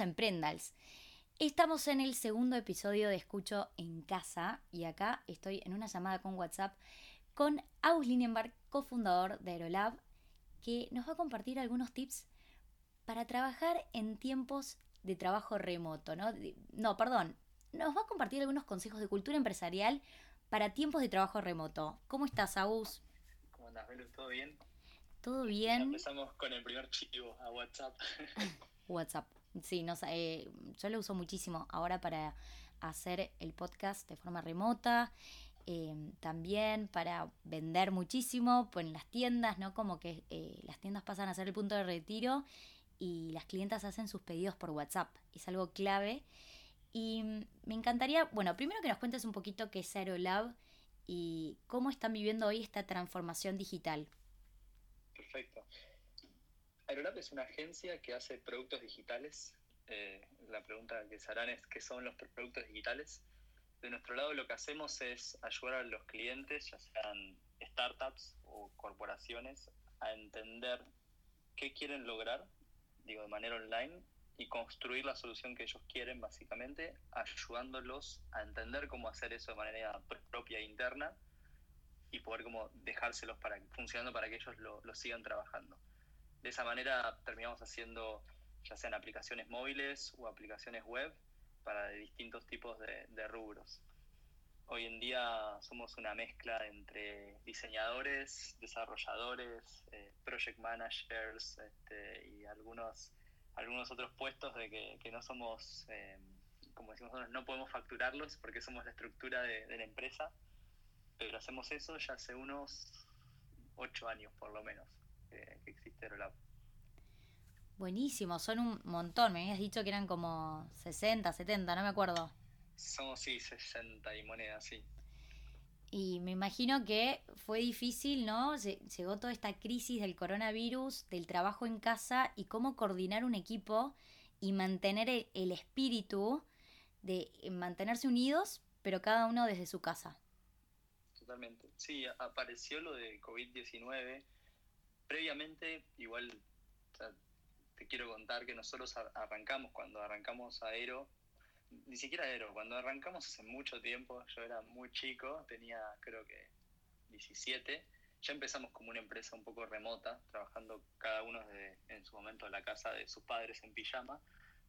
Estamos en Prendals. Estamos en el segundo episodio de Escucho en Casa y acá estoy en una llamada con WhatsApp con Aus Linenberg, cofundador de Aerolab, que nos va a compartir algunos tips para trabajar en tiempos de trabajo remoto, ¿no? No, perdón, nos va a compartir algunos consejos de cultura empresarial para tiempos de trabajo remoto. ¿Cómo estás, Agus? ¿Cómo andas, Belu? ¿Todo bien? ¿Todo bien? empezamos con el primer chivo a WhatsApp. WhatsApp. Sí, no, eh, yo lo uso muchísimo ahora para hacer el podcast de forma remota. Eh, también para vender muchísimo pues en las tiendas, ¿no? Como que eh, las tiendas pasan a ser el punto de retiro y las clientas hacen sus pedidos por WhatsApp. Es algo clave. Y me encantaría, bueno, primero que nos cuentes un poquito qué es Aerolab y cómo están viviendo hoy esta transformación digital. Perfecto. Aerolab es una agencia que hace productos digitales. Eh, la pregunta que se harán es qué son los productos digitales. De nuestro lado lo que hacemos es ayudar a los clientes, ya sean startups o corporaciones, a entender qué quieren lograr, digo, de manera online y construir la solución que ellos quieren, básicamente, ayudándolos a entender cómo hacer eso de manera propia e interna y poder como dejárselos para funcionando para que ellos lo, lo sigan trabajando. De esa manera terminamos haciendo ya sean aplicaciones móviles o aplicaciones web para distintos tipos de, rubros. Hoy en día somos una mezcla entre diseñadores, desarrolladores, eh, project managers este, y algunos, algunos otros puestos de que, no somos, eh, como decimos nosotros, no podemos facturarlos porque somos la estructura de, la empresa, pero hacemos eso ya hace unos ocho años por lo menos que, existe Rolab. Buenísimo, son un montón. Me habías dicho que eran como 60, 70, no me acuerdo. Somos sí, 60 y moneda, sí. Y me imagino que fue difícil, ¿no? Llegó toda esta crisis del coronavirus, del trabajo en casa y cómo coordinar un equipo y mantener el, espíritu de mantenerse unidos, pero cada uno desde su casa. Totalmente. Sí, apareció lo de COVID-19 previamente, igual te quiero contar que nosotros arrancamos, cuando arrancamos Aero, ni siquiera Aero, cuando arrancamos hace mucho tiempo, yo era muy chico, tenía creo que 17, ya empezamos como una empresa un poco remota, trabajando cada uno de, en su momento en la casa de sus padres en pijama,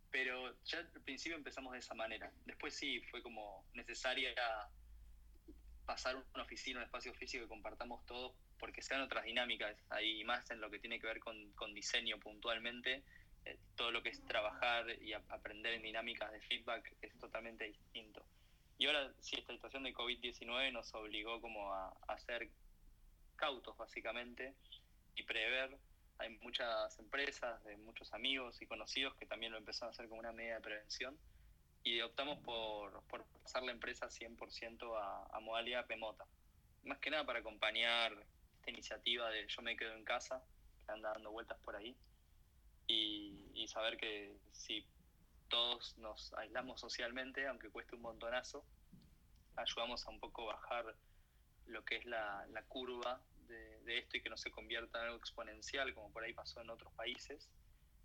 pero ya al principio empezamos de esa manera. Después sí, fue como necesaria pasar una oficina, un espacio físico que compartamos todos porque sean otras dinámicas ahí, más en lo que tiene que ver con, con diseño puntualmente, eh, todo lo que es trabajar y aprender en dinámicas de feedback es totalmente distinto. Y ahora sí, esta situación de COVID-19 nos obligó como a, a ser cautos básicamente y prever. Hay muchas empresas, de muchos amigos y conocidos que también lo empezaron a hacer como una medida de prevención y optamos por, por pasar la empresa 100% a, a modalidad remota. Más que nada para acompañar esta iniciativa de yo me quedo en casa, que anda dando vueltas por ahí, y, saber que si todos nos aislamos socialmente, aunque cueste un montonazo, ayudamos a un poco bajar lo que es la, curva de, esto y que no se convierta en algo exponencial como por ahí pasó en otros países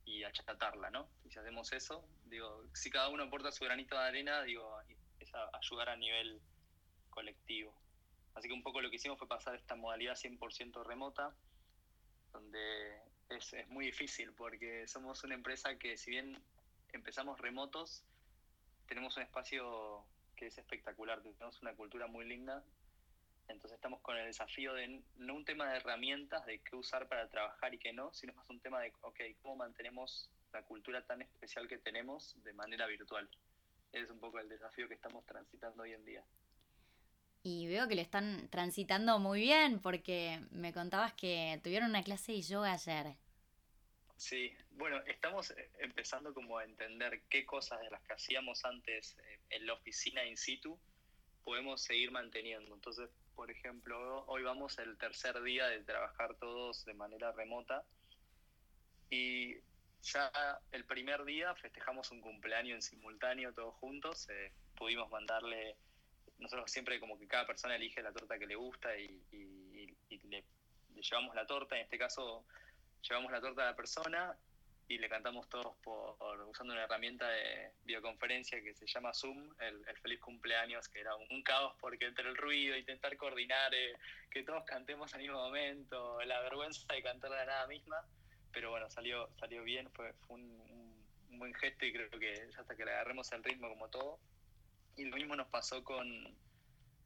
y achatarla, ¿no? Y si hacemos eso, digo, si cada uno aporta su granito de arena, digo, es ayudar a nivel colectivo. Así que un poco lo que hicimos fue pasar esta modalidad 100% remota, donde es, es, muy difícil porque somos una empresa que si bien empezamos remotos, tenemos un espacio que es espectacular, tenemos una cultura muy linda, entonces estamos con el desafío de no un tema de herramientas, de qué usar para trabajar y qué no, sino más un tema de, ok, ¿cómo mantenemos la cultura tan especial que tenemos de manera virtual? Es un poco el desafío que estamos transitando hoy en día y veo que lo están transitando muy bien porque me contabas que tuvieron una clase de yoga ayer. Sí, bueno, estamos eh, empezando como a entender qué cosas de las que hacíamos antes eh, en la oficina in situ podemos seguir manteniendo. Entonces, por ejemplo, hoy vamos el tercer día de trabajar todos de manera remota y ya el primer día festejamos un cumpleaños en simultáneo todos juntos, eh, pudimos mandarle nosotros siempre como que cada persona elige la torta que le gusta y, le, llevamos la torta, en este caso llevamos la torta a la persona y le cantamos todos por, usando una herramienta de videoconferencia que se llama Zoom, el, feliz cumpleaños, que era un, caos porque entre el ruido, intentar coordinar, eh, que todos cantemos al mismo momento, la vergüenza de cantar la nada misma, pero bueno, salió, salió bien, fue, fue un, buen gesto y creo que hasta que le agarremos el ritmo como todo. Y lo mismo nos pasó con,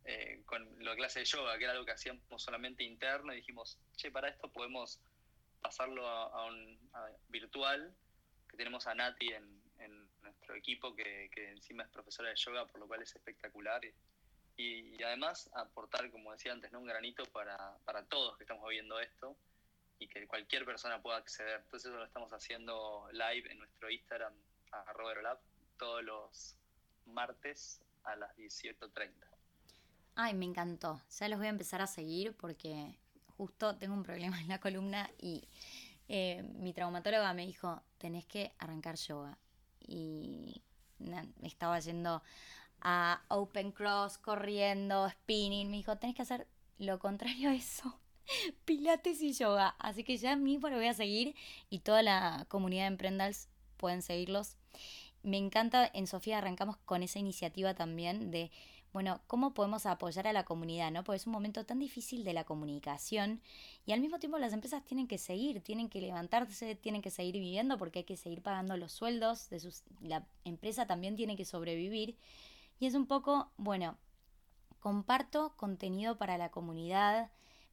eh, con la clase de yoga, que era algo que hacíamos solamente interno, y dijimos, che, para esto podemos pasarlo a, un virtual, que tenemos a Nati en, nuestro equipo, que, encima es profesora de yoga, por lo cual es espectacular. Y, además aportar, como decía antes, un granito para, para todos que estamos viendo esto y que cualquier persona pueda acceder. Entonces eso lo estamos haciendo live en nuestro Instagram, a todos los martes a las 18.30. Ay, me encantó. Ya los voy a empezar a seguir porque justo tengo un problema en la columna y eh, mi traumatóloga me dijo, tenés que arrancar yoga. Y estaba yendo a Open Cross, corriendo, spinning. Me dijo, tenés que hacer lo contrario a eso. Pilates y yoga. Así que ya mismo lo voy a seguir y toda la comunidad de Emprendals pueden seguirlos. Me encanta, en Sofía arrancamos con esa iniciativa también de bueno, cómo podemos apoyar a la comunidad, ¿no? Porque es un momento tan difícil de la comunicación y al mismo tiempo las empresas tienen que seguir, tienen que levantarse, tienen que seguir viviendo porque hay que seguir pagando los sueldos de sus la empresa también tiene que sobrevivir y es un poco, bueno, comparto contenido para la comunidad,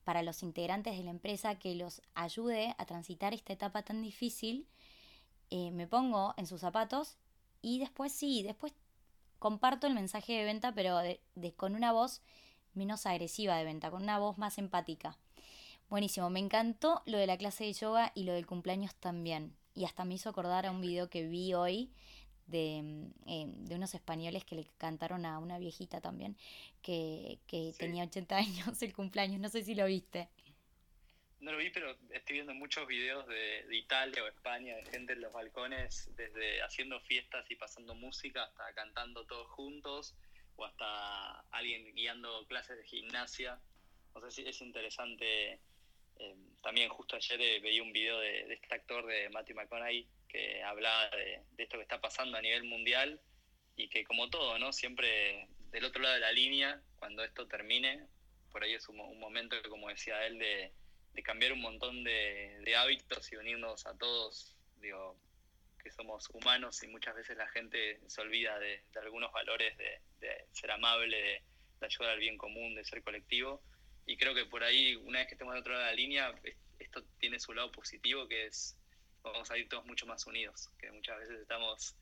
para los integrantes de la empresa que los ayude a transitar esta etapa tan difícil. Eh, me pongo en sus zapatos y después sí, después comparto el mensaje de venta, pero con una voz menos agresiva de venta, con una voz más empática. Buenísimo, me encantó lo de la clase de yoga y lo del cumpleaños también. Y hasta me hizo acordar a un video que vi hoy de, eh, de unos españoles que le cantaron a una viejita también, que, que tenía 80 años el cumpleaños. No sé si lo viste. No lo vi, pero estoy viendo muchos videos de, Italia o España, de gente en los balcones, desde haciendo fiestas y pasando música hasta cantando todos juntos, o hasta alguien guiando clases de gimnasia. No sé si es interesante. Eh, también justo ayer eh, veía un video de, este actor de Matthew McConaughey que hablaba de, esto que está pasando a nivel mundial y que como todo, ¿no? Siempre del otro lado de la línea, cuando esto termine, por ahí es un, momento como decía él, de cambiar un montón de, hábitos y unirnos a todos, digo, que somos humanos y muchas veces la gente se olvida de, algunos valores de, ser amable, de, ayudar al bien común, de ser colectivo. Y creo que por ahí, una vez que estemos de otro lado de la línea, esto tiene su lado positivo, que es, vamos a ir todos mucho más unidos, que muchas veces estamos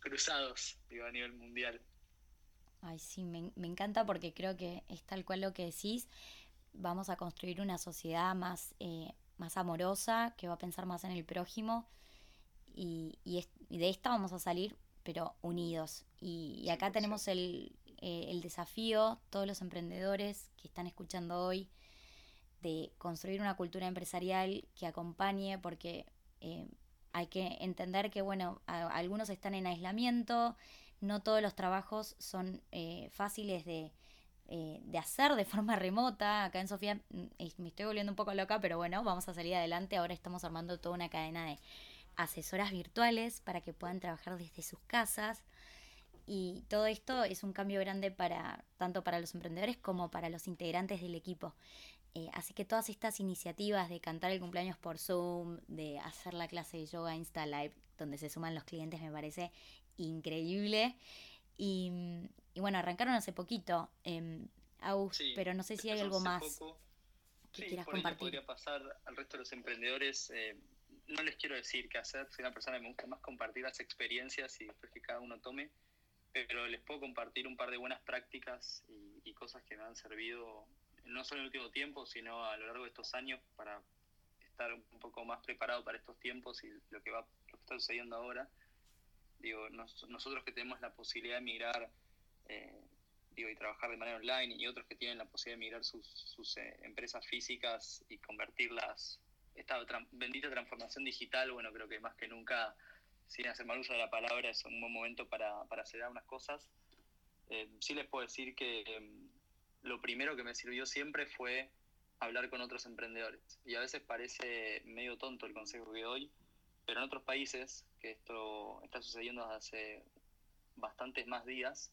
cruzados, digo, a nivel mundial. Ay, sí, me, me encanta porque creo que es tal cual lo que decís vamos a construir una sociedad más, eh, más amorosa, que va a pensar más en el prójimo y, y, de esta vamos a salir, pero unidos. Y, acá tenemos el, eh, el desafío, todos los emprendedores que están escuchando hoy, de construir una cultura empresarial que acompañe, porque eh, hay que entender que, bueno, algunos están en aislamiento, no todos los trabajos son fáciles de, eh, de hacer de forma remota. Acá en Sofía mm, me estoy volviendo un poco loca, pero bueno, vamos a salir adelante. Ahora estamos armando toda una cadena de asesoras virtuales para que puedan trabajar desde sus casas. Y todo esto es un cambio grande para tanto para los emprendedores como para los integrantes del equipo. Eh, así que todas estas iniciativas de cantar el cumpleaños por Zoom, de hacer la clase de yoga Insta Live, donde se suman los clientes, me parece increíble. Y, y bueno, arrancaron hace poquito, eh, pero no sé si hay algo más que quieras compartir. podría pasar al resto de los emprendedores. Eh, no les quiero decir qué hacer, soy una persona que me gusta más compartir las experiencias y después que cada uno tome, pero les puedo compartir un par de buenas prácticas y, cosas que me han servido no solo en el último tiempo, sino a lo largo de estos años para estar un poco más preparado para estos tiempos y lo que va lo que está sucediendo ahora. Digo, nosotros que tenemos la posibilidad de migrar eh, digo, y trabajar de manera online y otros que tienen la posibilidad de migrar sus, eh, empresas físicas y convertirlas, esta bendita transformación digital, bueno, creo que más que nunca, sin hacer mal uso de la palabra, es un buen momento para, para acelerar unas cosas. Eh, sí les puedo decir que em, lo primero que me sirvió siempre fue hablar con otros emprendedores. Y a veces parece medio tonto el consejo que doy, Pero en otros países, que esto está sucediendo hace bastantes más días,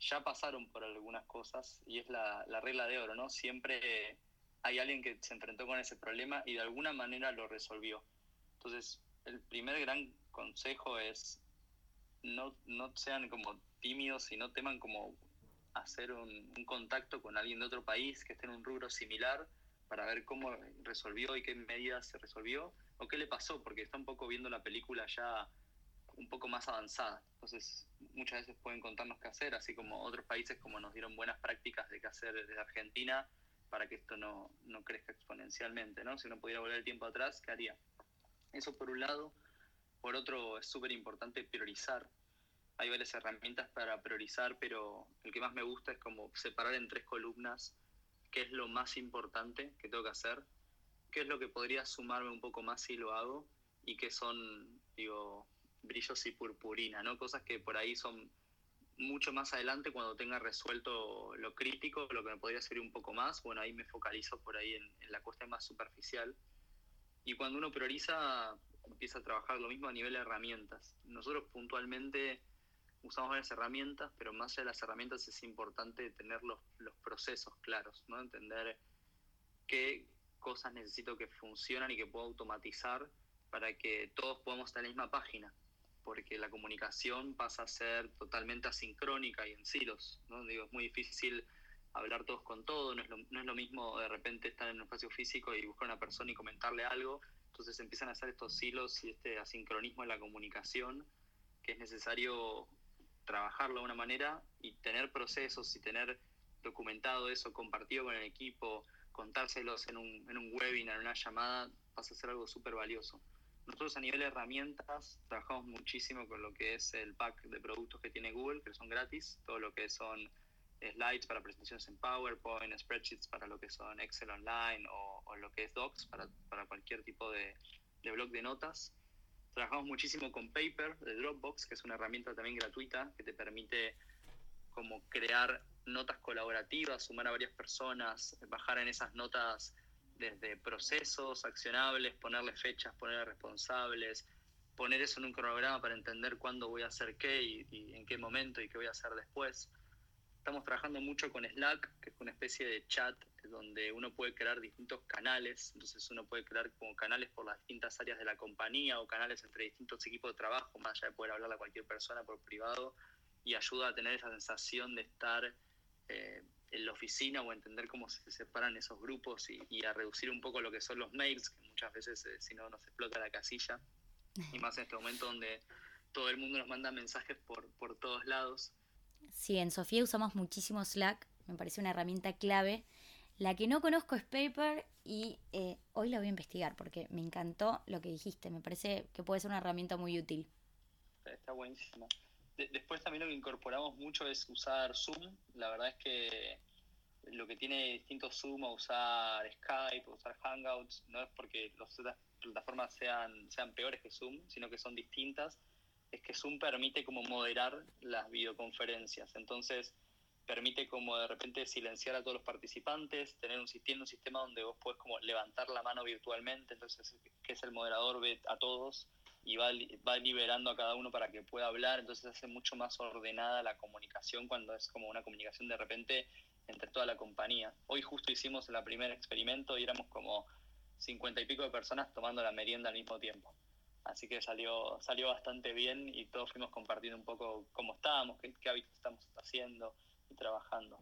ya pasaron por algunas cosas y es la, la regla de oro, ¿no? Siempre hay alguien que se enfrentó con ese problema y de alguna manera lo resolvió. Entonces, el primer gran consejo es no, no sean como tímidos y no teman como hacer un, un, contacto con alguien de otro país que esté en un rubro similar para ver cómo resolvió y qué medidas se resolvió o qué le pasó, porque está un poco viendo la película ya un poco más avanzada. Entonces, muchas veces pueden contarnos qué hacer, así como otros países como nos dieron buenas prácticas de qué hacer desde Argentina para que esto no, no crezca exponencialmente, ¿no? Si uno pudiera volver el tiempo atrás, ¿qué haría? Eso por un lado. Por otro, es súper importante priorizar. Hay varias herramientas para priorizar, pero el que más me gusta es como separar en tres columnas qué es lo más importante que tengo que hacer, qué es lo que podría sumarme un poco más si lo hago y qué son, digo, brillos y purpurina, ¿no? Cosas que por ahí son mucho más adelante cuando tenga resuelto lo crítico, lo que me podría servir un poco más, bueno, ahí me focalizo por ahí en, en la cuestión más superficial. Y cuando uno prioriza, empieza a trabajar lo mismo a nivel de herramientas. Nosotros puntualmente usamos varias herramientas, pero más allá de las herramientas es importante tener los, los procesos claros, ¿no? Entender qué cosas necesito que funcionan y que puedo automatizar para que todos podamos estar en la misma página porque la comunicación pasa a ser totalmente asincrónica y en silos, ¿no? Digo, es muy difícil hablar todos con todo, no es, lo, no es lo mismo de repente estar en un espacio físico y buscar a una persona y comentarle algo, entonces empiezan a hacer estos silos y este asincronismo en la comunicación que es necesario trabajarlo de una manera y tener procesos y tener documentado eso, compartido con el equipo, contárselos en un, en un webinar, en una llamada, pasa a ser algo súper valioso. Nosotros a nivel de herramientas trabajamos muchísimo con lo que es el pack de productos que tiene Google, que son gratis, todo lo que son slides para presentaciones en PowerPoint, spreadsheets para lo que son Excel Online o, o lo que es Docs para, para cualquier tipo de, de, blog de notas. Trabajamos muchísimo con Paper de Dropbox, que es una herramienta también gratuita que te permite como crear notas colaborativas, sumar a varias personas, bajar en esas notas desde procesos accionables, ponerle fechas, ponerle responsables, poner eso en un cronograma para entender cuándo voy a hacer qué y, y, en qué momento y qué voy a hacer después. Estamos trabajando mucho con Slack, que es una especie de chat donde uno puede crear distintos canales, entonces uno puede crear como canales por las distintas áreas de la compañía o canales entre distintos equipos de trabajo, más allá de poder hablarle a cualquier persona por privado, y ayuda a tener esa sensación de estar eh, en la oficina o entender cómo se separan esos grupos y, y, a reducir un poco lo que son los mails, que muchas veces eh, si no nos explota la casilla, y más en este momento donde todo el mundo nos manda mensajes por, por todos lados. Sí, en Sofía usamos muchísimo Slack, me parece una herramienta clave. La que no conozco es Paper y eh, hoy la voy a investigar porque me encantó lo que dijiste, me parece que puede ser una herramienta muy útil. Está buenísima. De después también lo que incorporamos mucho es usar Zoom. La verdad es que lo que tiene distinto Zoom o usar Skype o usar Hangouts no es porque las otras plataformas sean, sean peores que Zoom, sino que son distintas. Es que Zoom permite como moderar las videoconferencias. Entonces permite como de repente silenciar a todos los participantes, tener un, tiene un sistema donde vos podés como levantar la mano virtualmente, entonces que es el moderador ve a todos y va, va liberando a cada uno para que pueda hablar, entonces hace mucho más ordenada la comunicación cuando es como una comunicación de repente entre toda la compañía. Hoy justo hicimos el primer experimento y éramos como cincuenta y pico de personas tomando la merienda al mismo tiempo. Así que salió, salió bastante bien y todos fuimos compartiendo un poco cómo estábamos, qué, hábitos estamos haciendo trabajando.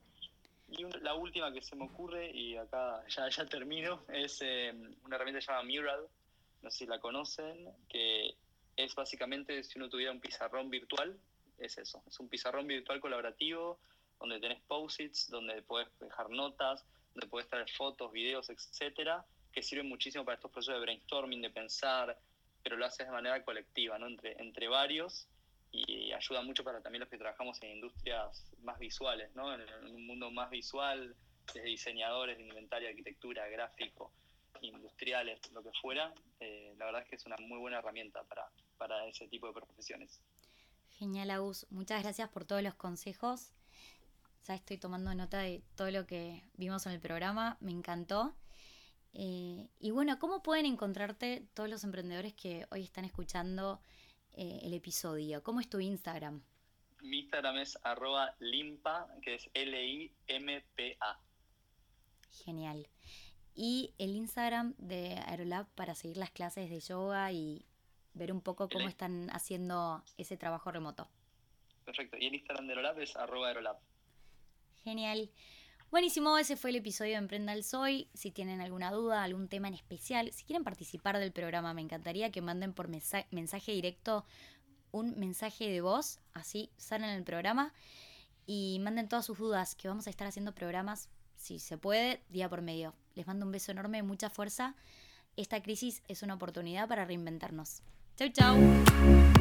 Y un, la última que se me ocurre, y acá ya, ya termino, es eh, una herramienta llamada Mural, no sé si la conocen, que es básicamente si uno tuviera un pizarrón virtual, es eso, es un pizarrón virtual colaborativo donde tenés posits, donde puedes dejar notas, donde puedes traer fotos, videos, etcétera, que sirven muchísimo para estos procesos de brainstorming, de pensar, pero lo haces de manera colectiva, ¿no? entre, entre varios y ayuda mucho para también los que trabajamos en industrias más visuales, ¿no? en, un mundo más visual, desde diseñadores de inventario, arquitectura, gráfico, industriales, lo que fuera, eh, la verdad es que es una muy buena herramienta para, para ese tipo de profesiones. Genial, Agus. Muchas gracias por todos los consejos. Ya estoy tomando nota de todo lo que vimos en el programa. Me encantó. Eh, y bueno, ¿cómo pueden encontrarte todos los emprendedores que hoy están escuchando eh, el episodio? ¿Cómo es tu Instagram? Mi Instagram es arroba limpa, que es L-I-M-P-A. Genial. Y el Instagram de Aerolab para seguir las clases de yoga y ver un poco cómo están haciendo ese trabajo remoto. Perfecto. Y el Instagram de Aerolab es arroba Aerolab. Genial. Buenísimo, ese fue el episodio de Emprenda el Soy. Si tienen alguna duda, algún tema en especial, si quieren participar del programa, me encantaría que manden por mensaje directo un mensaje de voz, así salen en el programa y manden todas sus dudas, que vamos a estar haciendo programas, si se puede, día por medio. Les mando un beso enorme, mucha fuerza. Esta crisis es una oportunidad para reinventarnos. Chau, chau.